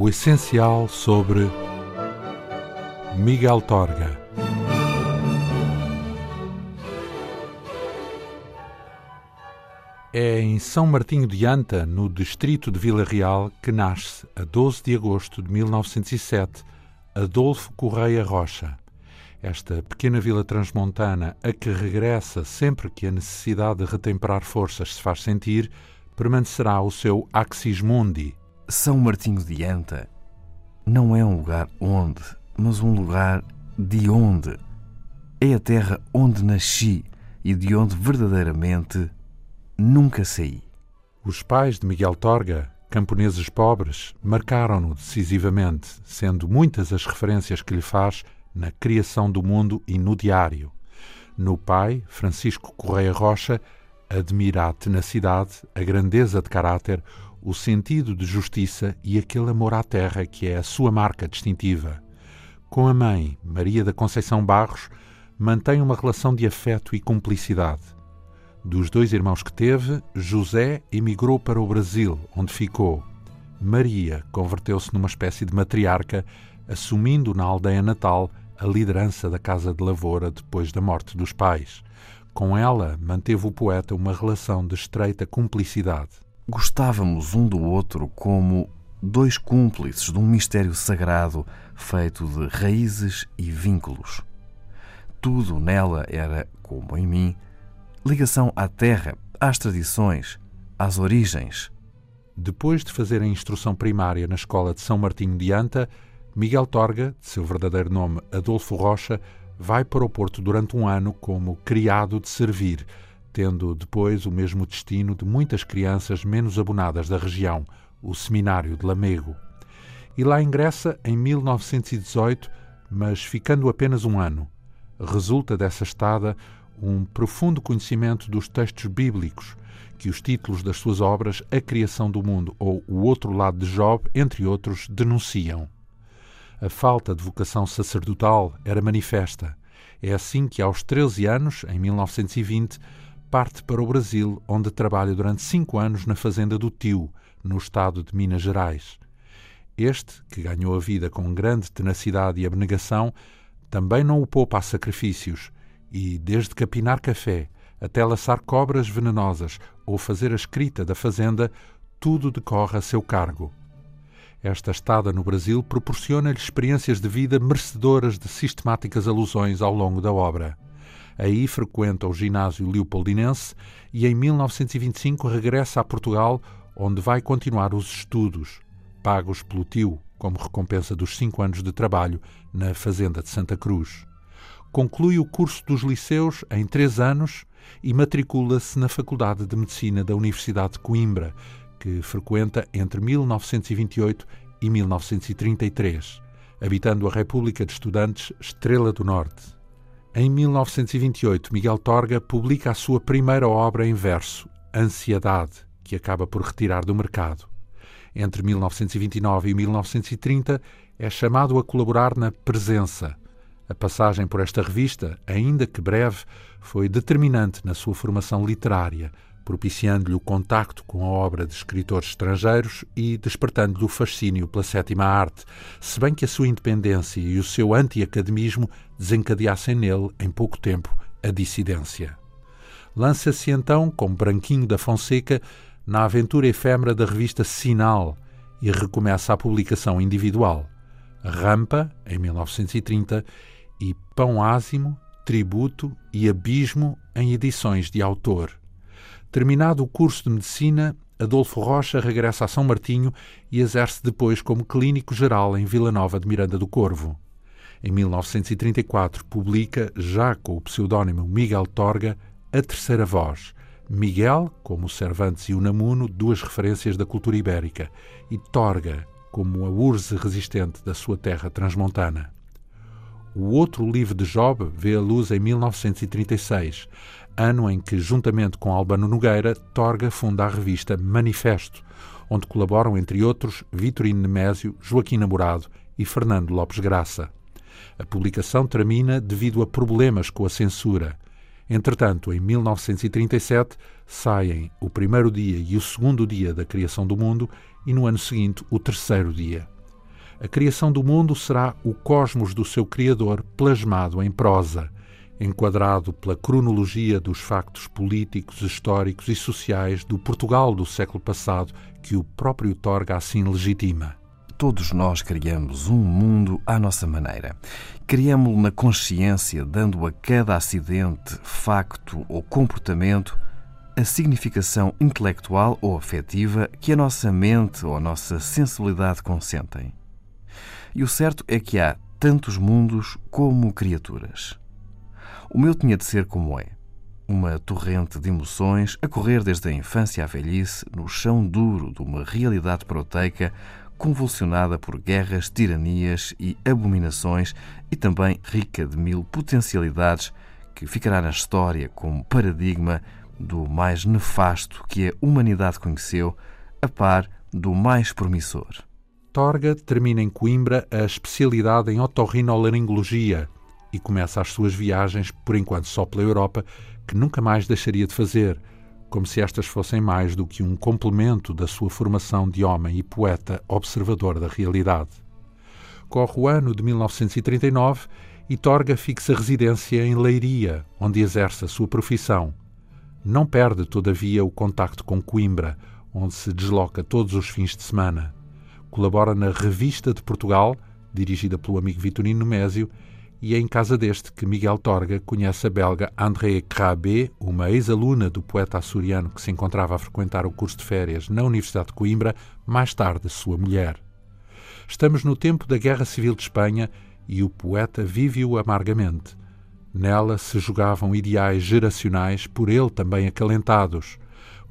O essencial sobre Miguel Torga. É em São Martinho de Anta, no distrito de Vila Real, que nasce, a 12 de agosto de 1907, Adolfo Correia Rocha. Esta pequena vila transmontana, a que regressa sempre que a necessidade de retemperar forças se faz sentir, permanecerá o seu Axis Mundi. São Martinho de Anta não é um lugar onde, mas um lugar de onde. É a terra onde nasci e de onde verdadeiramente nunca saí. Os pais de Miguel Torga, camponeses pobres, marcaram-no decisivamente, sendo muitas as referências que lhe faz na criação do mundo e no diário. No pai, Francisco Correia Rocha, admira a tenacidade, a grandeza de caráter, o sentido de justiça e aquele amor à terra que é a sua marca distintiva. Com a mãe, Maria da Conceição Barros, mantém uma relação de afeto e cumplicidade. Dos dois irmãos que teve, José emigrou para o Brasil, onde ficou. Maria converteu-se numa espécie de matriarca, assumindo na aldeia natal a liderança da Casa de Lavoura depois da morte dos pais. Com ela, manteve o poeta uma relação de estreita cumplicidade. Gostávamos um do outro como dois cúmplices de um mistério sagrado feito de raízes e vínculos. Tudo nela era, como em mim, ligação à terra, às tradições, às origens. Depois de fazer a instrução primária na escola de São Martinho de Anta, Miguel Torga, de seu verdadeiro nome Adolfo Rocha, vai para o Porto durante um ano como criado de servir, tendo depois o mesmo destino de muitas crianças menos abonadas da região, o Seminário de Lamego. E lá ingressa em 1918, mas ficando apenas um ano. Resulta dessa estada um profundo conhecimento dos textos bíblicos, que os títulos das suas obras, A Criação do Mundo ou O Outro Lado de Job, entre outros, denunciam. A falta de vocação sacerdotal era manifesta. É assim que, aos 13 anos, em 1920, parte para o Brasil, onde trabalha durante cinco anos na fazenda do tio, no estado de Minas Gerais. Este, que ganhou a vida com grande tenacidade e abnegação, também não o poupa a sacrifícios e, desde capinar café até laçar cobras venenosas ou fazer a escrita da fazenda, tudo decorre a seu cargo. Esta estada no Brasil proporciona-lhe experiências de vida merecedoras de sistemáticas alusões ao longo da obra. Aí frequenta o ginásio leopoldinense e em 1925 regressa a Portugal, onde vai continuar os estudos, pagos pelo tio como recompensa dos cinco anos de trabalho na fazenda de Santa Cruz conclui o curso dos liceus em três anos e matricula-se na Faculdade de Medicina da Universidade de Coimbra, que frequenta entre 1928 e 1933, habitando a República de Estudantes Estrela do Norte. Em 1928, Miguel Torga publica a sua primeira obra em verso, Ansiedade, que acaba por retirar do mercado. Entre 1929 e 1930, é chamado a colaborar na Presença, a passagem por esta revista, ainda que breve, foi determinante na sua formação literária, propiciando-lhe o contacto com a obra de escritores estrangeiros e despertando-lhe o fascínio pela sétima arte, se bem que a sua independência e o seu anti-academismo desencadeassem nele, em pouco tempo, a dissidência. Lança-se então, como Branquinho da Fonseca, na aventura efêmera da revista Sinal e recomeça a publicação individual. Rampa, em 1930, e Pão Ázimo, Tributo e Abismo em edições de autor. Terminado o curso de medicina, Adolfo Rocha regressa a São Martinho e exerce depois como clínico geral em Vila Nova de Miranda do Corvo. Em 1934 publica, já com o pseudónimo Miguel Torga, A Terceira Voz. Miguel, como Cervantes e Unamuno, duas referências da cultura ibérica, e Torga, como a urze resistente da sua terra transmontana. O outro livro de Job vê a luz em 1936, ano em que, juntamente com Albano Nogueira, Torga funda a revista Manifesto, onde colaboram, entre outros, Vitorino Nemésio, Joaquim Namorado e Fernando Lopes Graça. A publicação termina devido a problemas com a censura. Entretanto, em 1937, saem o primeiro dia e o segundo dia da criação do mundo e, no ano seguinte, o terceiro dia. A criação do mundo será o cosmos do seu Criador plasmado em prosa, enquadrado pela cronologia dos factos políticos, históricos e sociais do Portugal do século passado que o próprio Torga assim legitima. Todos nós criamos um mundo à nossa maneira. Criamos-lo na consciência, dando a cada acidente, facto ou comportamento a significação intelectual ou afetiva que a nossa mente ou a nossa sensibilidade consentem. E o certo é que há tantos mundos como criaturas. O meu tinha de ser como é. Uma torrente de emoções a correr desde a infância à velhice no chão duro de uma realidade proteica convulsionada por guerras, tiranias e abominações e também rica de mil potencialidades que ficará na história como paradigma do mais nefasto que a humanidade conheceu, a par do mais promissor. Torga termina em Coimbra a especialidade em otorrinolaringologia e começa as suas viagens, por enquanto só pela Europa, que nunca mais deixaria de fazer, como se estas fossem mais do que um complemento da sua formação de homem e poeta observador da realidade. Corre o ano de 1939 e Torga fixa residência em Leiria, onde exerce a sua profissão. Não perde, todavia, o contacto com Coimbra, onde se desloca todos os fins de semana. Colabora na Revista de Portugal, dirigida pelo amigo Vitorino Mésio, e é em casa deste que Miguel Torga conhece a belga André Crabé, uma ex-aluna do poeta açoriano que se encontrava a frequentar o curso de férias na Universidade de Coimbra, mais tarde sua mulher. Estamos no tempo da Guerra Civil de Espanha e o poeta vive-o amargamente. Nela se jogavam ideais geracionais, por ele também acalentados.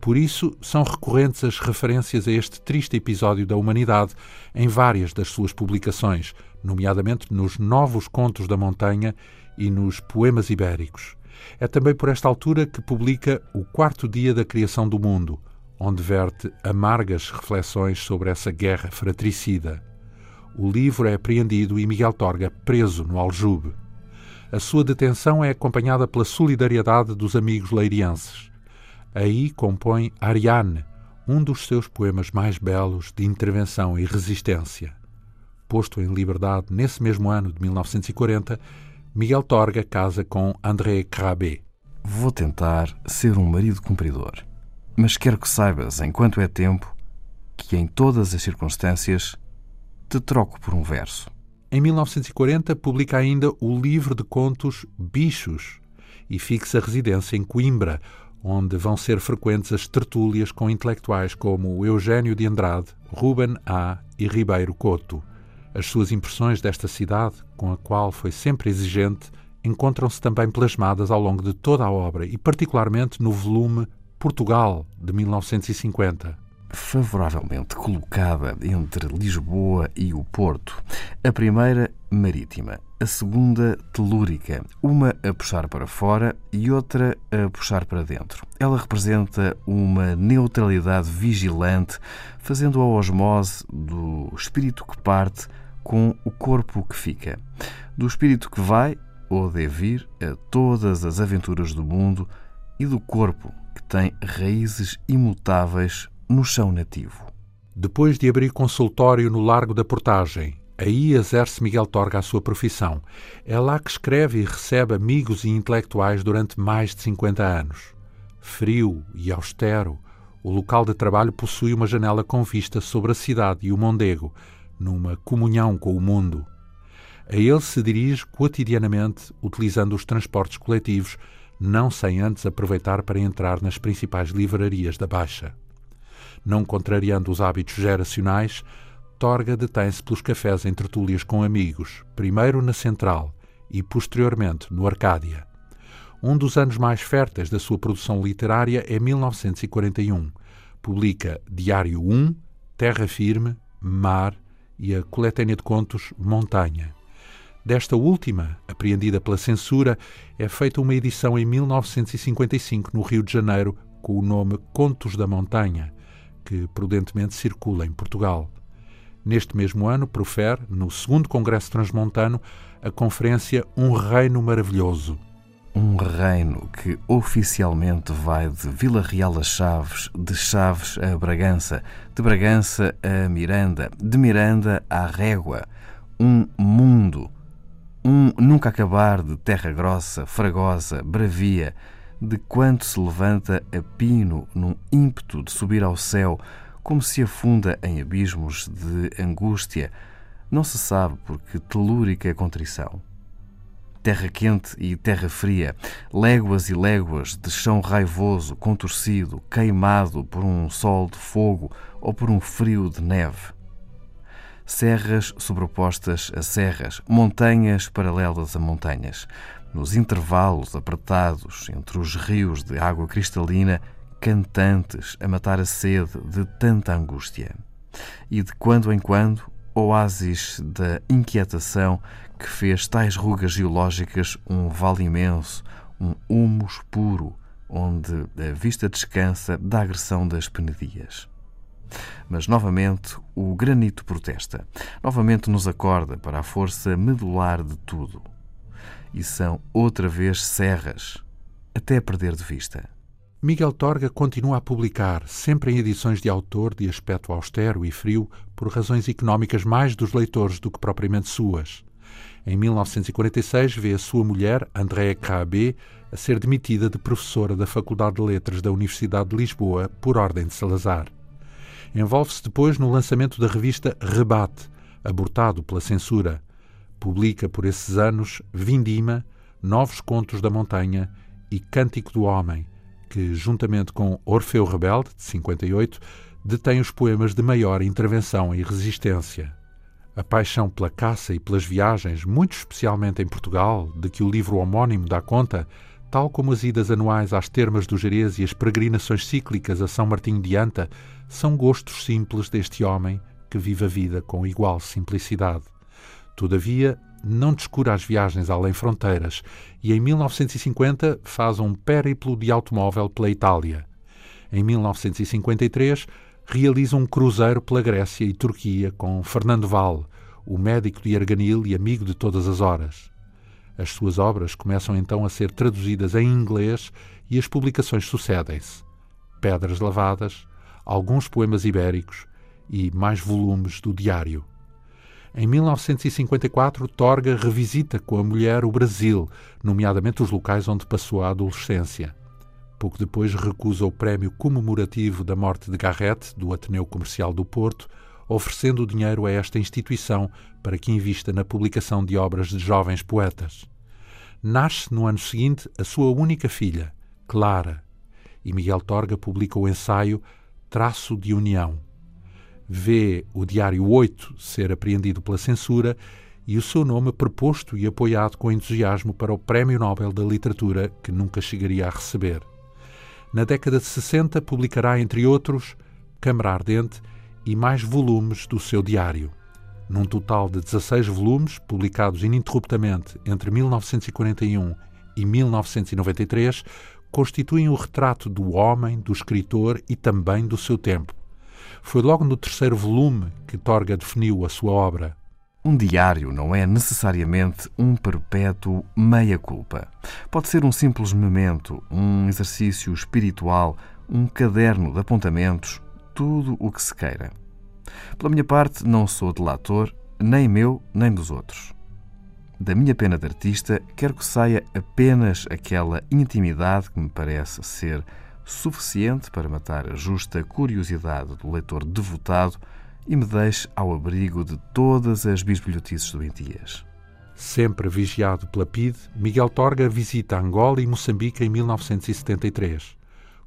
Por isso, são recorrentes as referências a este triste episódio da humanidade em várias das suas publicações, nomeadamente nos Novos Contos da Montanha e nos Poemas Ibéricos. É também por esta altura que publica O Quarto Dia da Criação do Mundo, onde verte amargas reflexões sobre essa guerra fratricida. O livro é apreendido e Miguel Torga preso no Aljube. A sua detenção é acompanhada pela solidariedade dos amigos leirienses. Aí compõe Ariane, um dos seus poemas mais belos de intervenção e resistência. Posto em liberdade nesse mesmo ano de 1940, Miguel Torga casa com André Crabé. Vou tentar ser um marido cumpridor, mas quero que saibas, enquanto é tempo, que em todas as circunstâncias te troco por um verso. Em 1940, publica ainda o livro de contos Bichos e fixa residência em Coimbra, onde vão ser frequentes as tertúlias com intelectuais como Eugênio de Andrade, Ruben A. e Ribeiro Couto. As suas impressões desta cidade, com a qual foi sempre exigente, encontram-se também plasmadas ao longo de toda a obra e, particularmente, no volume Portugal, de 1950 favoravelmente colocada entre Lisboa e o Porto. A primeira, marítima. A segunda, telúrica. Uma a puxar para fora e outra a puxar para dentro. Ela representa uma neutralidade vigilante, fazendo a osmose do espírito que parte com o corpo que fica. Do espírito que vai, ou deve ir, a todas as aventuras do mundo e do corpo que tem raízes imutáveis no chão nativo. Depois de abrir consultório no Largo da Portagem, aí exerce Miguel Torga a sua profissão. É lá que escreve e recebe amigos e intelectuais durante mais de 50 anos. Frio e austero, o local de trabalho possui uma janela com vista sobre a cidade e o Mondego, numa comunhão com o mundo. A ele se dirige cotidianamente, utilizando os transportes coletivos, não sem antes aproveitar para entrar nas principais livrarias da Baixa não contrariando os hábitos geracionais, Torga detém-se pelos cafés em tertúlias com amigos, primeiro na Central e posteriormente no Arcádia. Um dos anos mais férteis da sua produção literária é 1941. Publica Diário 1, Terra Firme, Mar e a coletânea de contos Montanha. Desta última, apreendida pela censura, é feita uma edição em 1955 no Rio de Janeiro com o nome Contos da Montanha, que prudentemente circula em Portugal. Neste mesmo ano, profere, no segundo Congresso Transmontano, a conferência Um Reino Maravilhoso. Um reino que oficialmente vai de Vila Real a Chaves, de Chaves a Bragança, de Bragança a Miranda, de Miranda à Régua. Um mundo, um nunca acabar de terra grossa, fragosa, bravia, de quanto se levanta a pino num ímpeto de subir ao céu, como se afunda em abismos de angústia, não se sabe porque telúrica contrição. Terra quente e terra fria, léguas e léguas de chão raivoso, contorcido, queimado por um sol de fogo ou por um frio de neve. Serras sobrepostas a serras, montanhas paralelas a montanhas, nos intervalos apertados entre os rios de água cristalina, cantantes a matar a sede de tanta angústia. E de quando em quando oásis da inquietação que fez tais rugas geológicas um vale imenso, um humus puro, onde a vista descansa da agressão das penedias. Mas novamente o granito protesta, novamente nos acorda para a força medular de tudo. E são outra vez serras, até perder de vista. Miguel Torga continua a publicar, sempre em edições de autor de aspecto austero e frio, por razões económicas mais dos leitores do que propriamente suas. Em 1946 vê a sua mulher, Andréa Crabé, a ser demitida de professora da Faculdade de Letras da Universidade de Lisboa por ordem de Salazar. Envolve-se depois no lançamento da revista Rebate, abortado pela censura. Publica por esses anos Vindima, Novos Contos da Montanha e Cântico do Homem, que, juntamente com Orfeu Rebelde, de 58, detém os poemas de maior intervenção e resistência. A paixão pela caça e pelas viagens, muito especialmente em Portugal, de que o livro homónimo dá conta, tal como as idas anuais às termas do Jerez e as peregrinações cíclicas a São Martinho de Anta, são gostos simples deste homem que vive a vida com igual simplicidade. Todavia, não descura as viagens além fronteiras e em 1950 faz um périplo de automóvel pela Itália. Em 1953 realiza um cruzeiro pela Grécia e Turquia com Fernando Val, o médico de Arganil e amigo de todas as horas. As suas obras começam então a ser traduzidas em inglês e as publicações sucedem-se. Pedras Lavadas, alguns poemas ibéricos e mais volumes do Diário. Em 1954, Torga revisita com a mulher o Brasil, nomeadamente os locais onde passou a adolescência. Pouco depois recusa o prémio comemorativo da morte de Garrett, do Ateneu Comercial do Porto, oferecendo o dinheiro a esta instituição para que invista na publicação de obras de jovens poetas. Nasce no ano seguinte a sua única filha, Clara, e Miguel Torga publica o ensaio Traço de União, vê o Diário 8 ser apreendido pela censura e o seu nome proposto e apoiado com entusiasmo para o Prémio Nobel da Literatura que nunca chegaria a receber. Na década de 60 publicará, entre outros, Câmara Ardente e mais volumes do seu diário. Num total de 16 volumes, publicados ininterruptamente entre 1941 e 1993, constituem o retrato do homem, do escritor e também do seu tempo foi logo no terceiro volume que Torga definiu a sua obra. Um diário não é necessariamente um perpétuo meia-culpa. Pode ser um simples memento, um exercício espiritual, um caderno de apontamentos, tudo o que se queira. Pela minha parte, não sou delator, nem meu, nem dos outros. Da minha pena de artista, quero que saia apenas aquela intimidade que me parece ser suficiente para matar a justa curiosidade do leitor devotado e me deixe ao abrigo de todas as bisbilhotices doentias. Sempre vigiado pela PIDE, Miguel Torga visita Angola e Moçambique em 1973.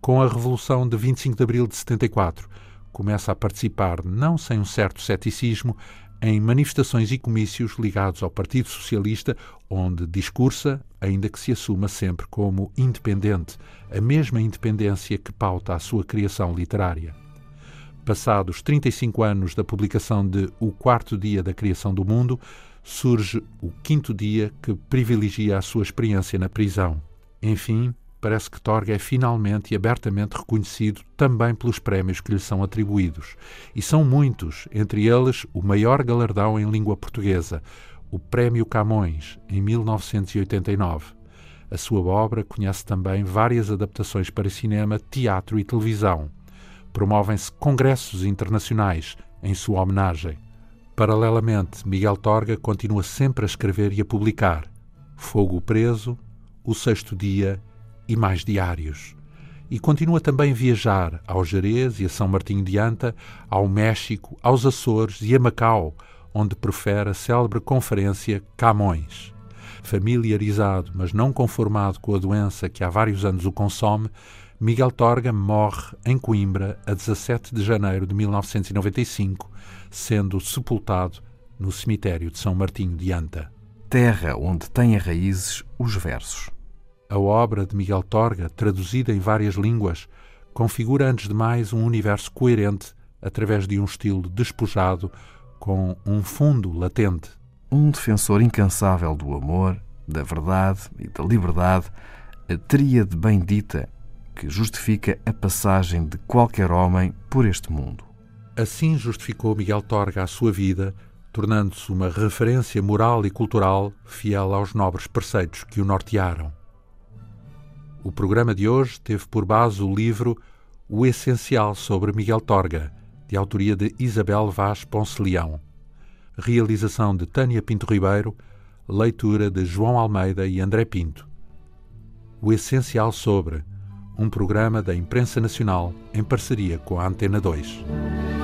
Com a Revolução de 25 de abril de 74, começa a participar, não sem um certo ceticismo, em manifestações e comícios ligados ao Partido Socialista, onde discursa, ainda que se assuma sempre como independente, a mesma independência que pauta a sua criação literária. Passados 35 anos da publicação de O Quarto Dia da Criação do Mundo, surge o quinto dia que privilegia a sua experiência na prisão. Enfim, parece que Torga é finalmente e abertamente reconhecido também pelos prémios que lhe são atribuídos. E são muitos, entre eles o maior galardão em língua portuguesa, o Prémio Camões, em 1989. A sua obra conhece também várias adaptações para cinema, teatro e televisão. Promovem-se congressos internacionais em sua homenagem. Paralelamente, Miguel Torga continua sempre a escrever e a publicar Fogo Preso, O Sexto Dia e mais diários. E continua também a viajar ao Jerez e a São Martinho de Anta, ao México, aos Açores e a Macau, onde profere a célebre conferência Camões. Familiarizado, mas não conformado com a doença que há vários anos o consome, Miguel Torga morre em Coimbra a 17 de janeiro de 1995, sendo sepultado no cemitério de São Martinho de Anta. Terra onde têm raízes os versos. A obra de Miguel Torga, traduzida em várias línguas, configura antes de mais um universo coerente através de um estilo despojado com um fundo latente. Um defensor incansável do amor, da verdade e da liberdade, a tríade bendita que justifica a passagem de qualquer homem por este mundo. Assim justificou Miguel Torga a sua vida, tornando-se uma referência moral e cultural fiel aos nobres preceitos que o nortearam. O programa de hoje teve por base o livro O Essencial sobre Miguel Torga, de autoria de Isabel Vaz Ponce Leão. Realização de Tânia Pinto Ribeiro, leitura de João Almeida e André Pinto. O Essencial sobre um programa da Imprensa Nacional em parceria com a Antena 2.